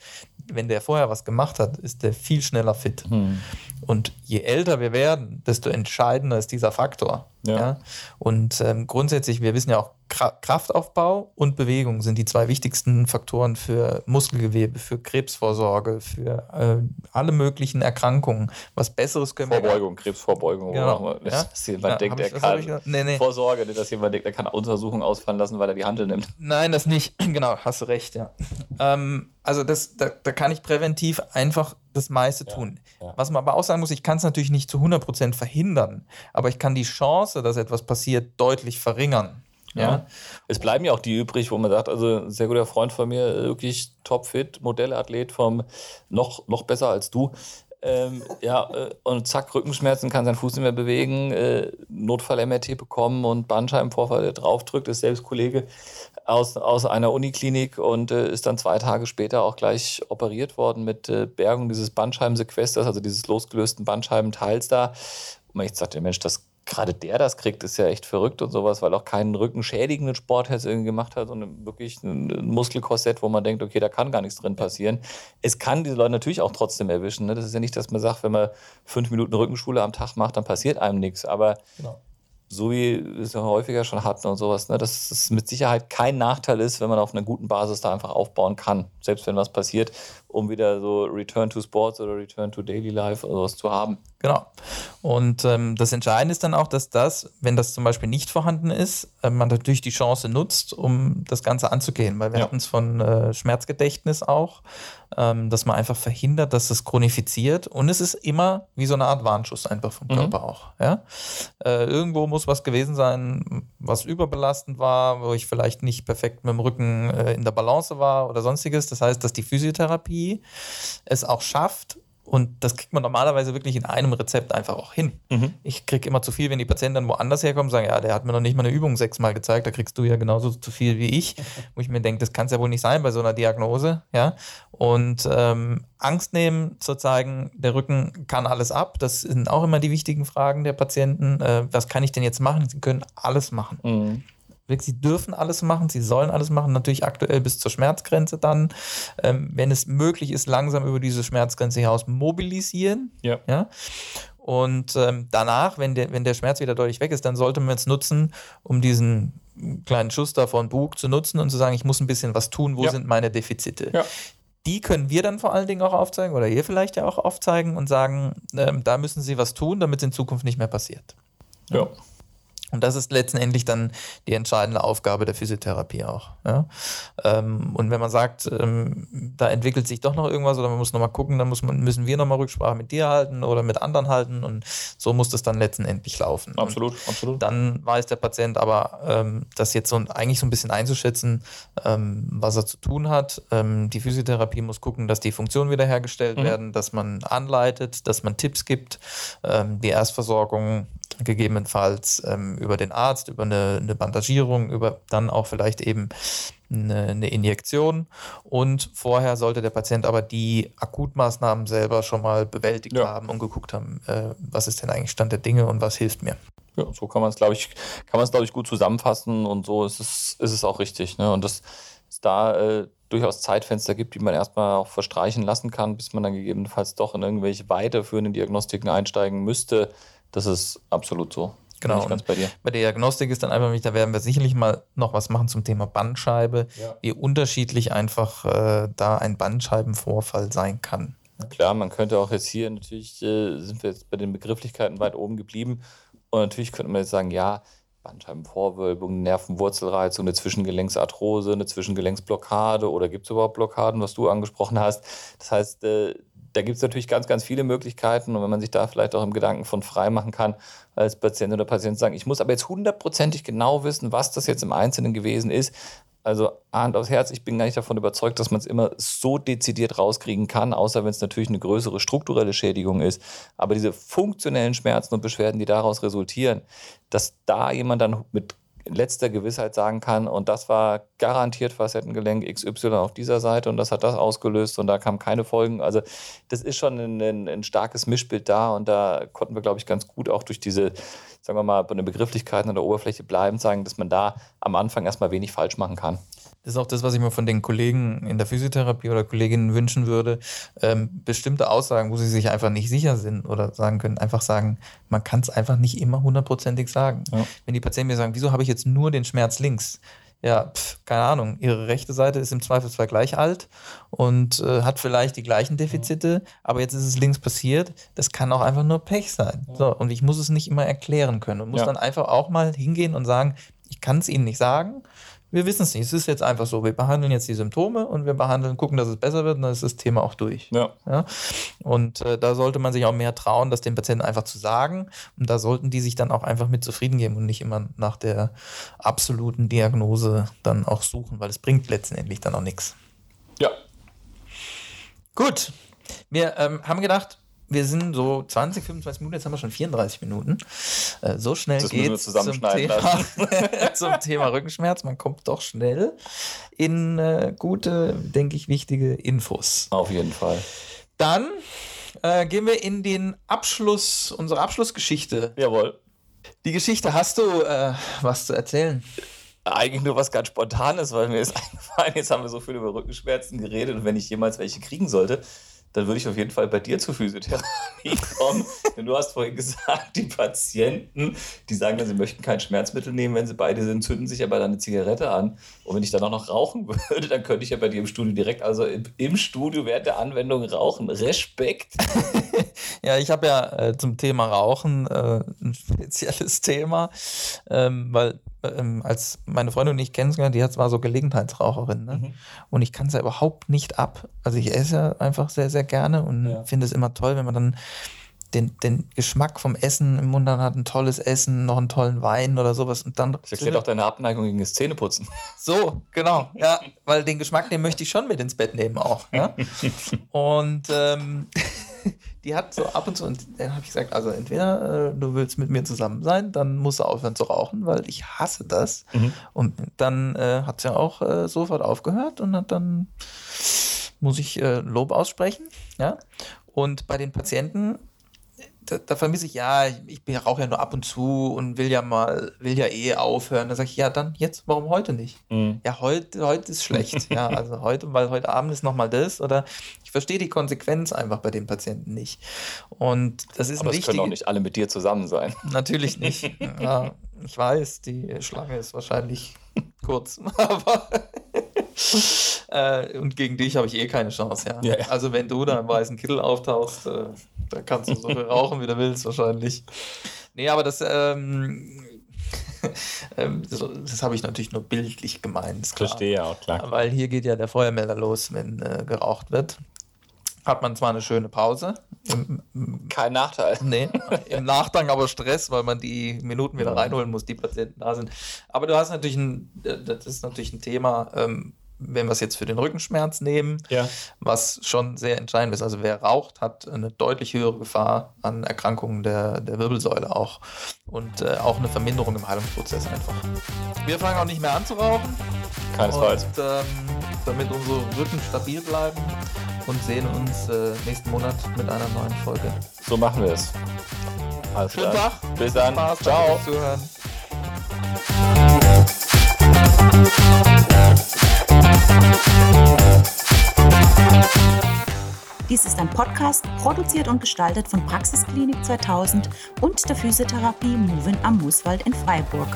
Wenn der vorher was gemacht hat, ist der viel schneller fit. Hm. Und je älter wir werden, desto entscheidender ist dieser Faktor. Ja. ja? Und ähm, grundsätzlich, wir wissen ja auch Kraftaufbau und Bewegung sind die zwei wichtigsten Faktoren für Muskelgewebe, für Krebsvorsorge, für äh, alle möglichen Erkrankungen. Was Besseres können Vorbeugung, wir Krebsvorbeugung. Genau. Ja? Dass jemand ja, denkt, er kann ich, nee, nee. Vorsorge, dass jemand denkt, er kann Untersuchungen ausfallen lassen, weil er die Handel nimmt. Nein, das nicht. Genau, hast du recht, ja. ähm, also das, da, da kann ich präventiv einfach das meiste ja, tun. Ja. Was man aber auch sagen muss, ich kann es natürlich nicht zu 100% verhindern, aber ich kann die Chance, dass etwas passiert, deutlich verringern. Ja. ja. Es bleiben ja auch die übrig, wo man sagt, also ein sehr guter Freund von mir, wirklich topfit, Modellathlet vom noch, noch besser als du. Ähm, ja, äh, und zack, Rückenschmerzen, kann seinen Fuß nicht mehr bewegen, äh, Notfall-MRT bekommen und Bandscheibenvorfall draufdrückt, ist selbst Kollege aus, aus einer Uniklinik und äh, ist dann zwei Tage später auch gleich operiert worden mit äh, Bergung dieses Bandscheibensequesters, also dieses losgelösten Bandscheibenteils da. Und ich sagte, Mensch, das gerade der das kriegt, ist ja echt verrückt und sowas, weil auch keinen rückenschädigenden Sport jetzt irgendwie gemacht hat, sondern wirklich ein Muskelkorsett, wo man denkt, okay, da kann gar nichts drin passieren. Es kann diese Leute natürlich auch trotzdem erwischen. Ne? Das ist ja nicht, dass man sagt, wenn man fünf Minuten Rückenschule am Tag macht, dann passiert einem nichts. Aber genau so wie wir es ja häufiger schon hatten und sowas, ne, dass es mit Sicherheit kein Nachteil ist, wenn man auf einer guten Basis da einfach aufbauen kann, selbst wenn was passiert, um wieder so Return to Sports oder Return to Daily Life oder sowas zu haben. Genau. Und ähm, das Entscheidende ist dann auch, dass das, wenn das zum Beispiel nicht vorhanden ist, äh, man natürlich die Chance nutzt, um das Ganze anzugehen. Weil wir ja. hatten es von äh, Schmerzgedächtnis auch, ähm, dass man einfach verhindert, dass es chronifiziert. Und es ist immer wie so eine Art Warnschuss einfach vom mhm. Körper auch. Ja? Äh, irgendwo muss was gewesen sein, was überbelastend war, wo ich vielleicht nicht perfekt mit dem Rücken äh, in der Balance war oder sonstiges. Das heißt, dass die Physiotherapie es auch schafft, und das kriegt man normalerweise wirklich in einem Rezept einfach auch hin. Mhm. Ich kriege immer zu viel, wenn die Patienten dann woanders herkommen und sagen, ja, der hat mir noch nicht mal eine Übung sechsmal gezeigt, da kriegst du ja genauso zu viel wie ich. Wo ich mir denke, das kann es ja wohl nicht sein bei so einer Diagnose. Ja? Und ähm, Angst nehmen, zu zeigen, der Rücken kann alles ab. Das sind auch immer die wichtigen Fragen der Patienten. Äh, was kann ich denn jetzt machen? Sie können alles machen. Mhm. Sie dürfen alles machen, sie sollen alles machen, natürlich aktuell bis zur Schmerzgrenze dann, ähm, wenn es möglich ist, langsam über diese Schmerzgrenze hinaus mobilisieren. Ja. ja? Und ähm, danach, wenn der, wenn der Schmerz wieder deutlich weg ist, dann sollte man es nutzen, um diesen kleinen Schuss da von Bug zu nutzen und zu sagen, ich muss ein bisschen was tun, wo ja. sind meine Defizite. Ja. Die können wir dann vor allen Dingen auch aufzeigen oder ihr vielleicht ja auch aufzeigen und sagen, ähm, da müssen sie was tun, damit es in Zukunft nicht mehr passiert. ja. Und das ist letztendlich dann die entscheidende Aufgabe der Physiotherapie auch. Ja? Ähm, und wenn man sagt, ähm, da entwickelt sich doch noch irgendwas oder man muss nochmal gucken, dann muss man, müssen wir nochmal Rücksprache mit dir halten oder mit anderen halten und so muss das dann letztendlich laufen. Absolut, und absolut. Dann weiß der Patient aber, ähm, das jetzt so eigentlich so ein bisschen einzuschätzen, was er zu tun hat. Die Physiotherapie muss gucken, dass die Funktionen wiederhergestellt mhm. werden, dass man anleitet, dass man Tipps gibt, die Erstversorgung gegebenenfalls ähm, über den Arzt, über eine, eine, Bandagierung, über dann auch vielleicht eben eine, eine, Injektion. Und vorher sollte der Patient aber die Akutmaßnahmen selber schon mal bewältigt ja. haben und geguckt haben, äh, was ist denn eigentlich Stand der Dinge und was hilft mir. Ja, so kann man es, glaube ich, kann man es, glaube ich, gut zusammenfassen und so ist es, ist es auch richtig. Ne? Und dass es da äh, durchaus Zeitfenster gibt, die man erstmal auch verstreichen lassen kann, bis man dann gegebenenfalls doch in irgendwelche weiterführenden Diagnostiken einsteigen müsste, das ist absolut so. Genau. Ganz bei, dir. bei der Diagnostik ist dann einfach, da werden wir sicherlich mal noch was machen zum Thema Bandscheibe, ja. wie unterschiedlich einfach äh, da ein Bandscheibenvorfall sein kann. Klar, man könnte auch jetzt hier natürlich, äh, sind wir jetzt bei den Begrifflichkeiten weit oben geblieben. Und natürlich könnte man jetzt sagen, ja, Bandscheibenvorwölbung, Nervenwurzelreizung, eine Zwischengelenksarthrose, eine Zwischengelenksblockade oder gibt es überhaupt Blockaden, was du angesprochen hast. Das heißt, äh, da gibt es natürlich ganz, ganz viele Möglichkeiten. Und wenn man sich da vielleicht auch im Gedanken von frei machen kann, als Patient oder Patient sagen, ich muss aber jetzt hundertprozentig genau wissen, was das jetzt im Einzelnen gewesen ist. Also Hand aufs Herz, ich bin gar nicht davon überzeugt, dass man es immer so dezidiert rauskriegen kann, außer wenn es natürlich eine größere strukturelle Schädigung ist. Aber diese funktionellen Schmerzen und Beschwerden, die daraus resultieren, dass da jemand dann mit letzter Gewissheit sagen kann, und das war garantiert Facettengelenk XY auf dieser Seite und das hat das ausgelöst und da kamen keine Folgen. Also das ist schon ein, ein, ein starkes Mischbild da und da konnten wir, glaube ich, ganz gut auch durch diese, sagen wir mal, bei den Begrifflichkeiten an der Oberfläche bleiben, sagen, dass man da am Anfang erstmal wenig falsch machen kann. Das ist auch das, was ich mir von den Kollegen in der Physiotherapie oder Kolleginnen wünschen würde. Ähm, bestimmte Aussagen, wo sie sich einfach nicht sicher sind oder sagen können, einfach sagen, man kann es einfach nicht immer hundertprozentig sagen. Ja. Wenn die Patienten mir sagen, wieso habe ich jetzt nur den Schmerz links? ja, pf, keine Ahnung, ihre rechte Seite ist im Zweifelsfall gleich alt und äh, hat vielleicht die gleichen Defizite, aber jetzt ist es links passiert. Das kann auch einfach nur Pech sein. Ja. So, und ich muss es nicht immer erklären können und muss ja. dann einfach auch mal hingehen und sagen, ich kann es Ihnen nicht sagen, wir wissen es nicht. Es ist jetzt einfach so. Wir behandeln jetzt die Symptome und wir behandeln, gucken, dass es besser wird und dann ist das Thema auch durch. Ja. ja? Und äh, da sollte man sich auch mehr trauen, das den Patienten einfach zu sagen. Und da sollten die sich dann auch einfach mit zufrieden geben und nicht immer nach der absoluten Diagnose dann auch suchen, weil es bringt letztendlich dann auch nichts. Ja. Gut. Wir ähm, haben gedacht, wir sind so 20, 25 Minuten, jetzt haben wir schon 34 Minuten. Äh, so schnell geht es zum, Thema, zum Thema Rückenschmerz. Man kommt doch schnell in äh, gute, denke ich, wichtige Infos. Auf jeden Fall. Dann äh, gehen wir in den Abschluss, unsere Abschlussgeschichte. Jawohl. Die Geschichte hast du äh, was zu erzählen? Eigentlich nur was ganz Spontanes, weil mir ist eingefallen, jetzt haben wir so viel über Rückenschmerzen geredet und wenn ich jemals welche kriegen sollte, dann würde ich auf jeden Fall bei dir zur Physiotherapie kommen. Denn du hast vorhin gesagt, die Patienten, die sagen dann, sie möchten kein Schmerzmittel nehmen, wenn sie beide sind, zünden sich aber dann eine Zigarette an. Und wenn ich dann auch noch rauchen würde, dann könnte ich ja bei dir im Studio direkt, also im, im Studio während der Anwendung rauchen. Respekt. ja, ich habe ja äh, zum Thema Rauchen äh, ein spezielles Thema, ähm, weil ähm, als meine Freundin und ich kennengelernt, die hat zwar so Gelegenheitsraucherin, ne? Mhm. und ich kann es ja überhaupt nicht ab. Also ich esse ja einfach sehr, sehr gerne und ja. finde es immer toll, wenn man dann den, den Geschmack vom Essen im Mund dann hat, ein tolles Essen, noch einen tollen Wein oder sowas und dann. Das erklärt auch deine Abneigung gegen das Zähneputzen. So, genau, ja, weil den Geschmack, den möchte ich schon mit ins Bett nehmen auch, ja. und ähm, die hat so ab und zu, und dann habe ich gesagt, also entweder äh, du willst mit mir zusammen sein, dann musst du aufhören zu rauchen, weil ich hasse das. Mhm. Und dann äh, hat sie ja auch äh, sofort aufgehört und hat dann muss ich äh, Lob aussprechen, ja. Und bei den Patienten da, da vermisse ich, ja, ich, ich rauche ja nur ab und zu und will ja mal, will ja eh aufhören. Da sage ich, ja, dann jetzt, warum heute nicht? Mhm. Ja, heute, heute ist schlecht. ja, also heute, weil heute Abend ist nochmal das. Oder ich verstehe die Konsequenz einfach bei den Patienten nicht. Und das ist Aber es können auch nicht alle mit dir zusammen sein. Natürlich nicht. ja, ich weiß, die Schlange ist wahrscheinlich kurz. Aber äh, und gegen dich habe ich eh keine Chance, ja. ja, ja. Also wenn du da im weißen Kittel auftauchst, äh, da kannst du so viel rauchen, wie du willst, wahrscheinlich. Nee, aber das, ähm, ähm das, das habe ich natürlich nur bildlich gemeint. Verstehe ja auch, klar. Weil hier geht ja der Feuermelder los, wenn äh, geraucht wird. Hat man zwar eine schöne Pause. Im, Kein Nachteil. Nee, im Nachgang aber Stress, weil man die Minuten wieder reinholen muss, die Patienten da sind. Aber du hast natürlich ein, das ist natürlich ein Thema, ähm, wenn wir es jetzt für den Rückenschmerz nehmen, ja. was schon sehr entscheidend ist. Also wer raucht, hat eine deutlich höhere Gefahr an Erkrankungen der, der Wirbelsäule auch und äh, auch eine Verminderung im Heilungsprozess einfach. Wir fangen auch nicht mehr an zu rauchen. Keinesfalls. Und, ähm, damit unsere Rücken stabil bleiben und sehen uns äh, nächsten Monat mit einer neuen Folge. So machen wir es. Alles Schönen klar. Tag. Bis dann. Spaß, Ciao. Dies ist ein Podcast, produziert und gestaltet von Praxisklinik 2000 und der Physiotherapie Movin am Mooswald in Freiburg.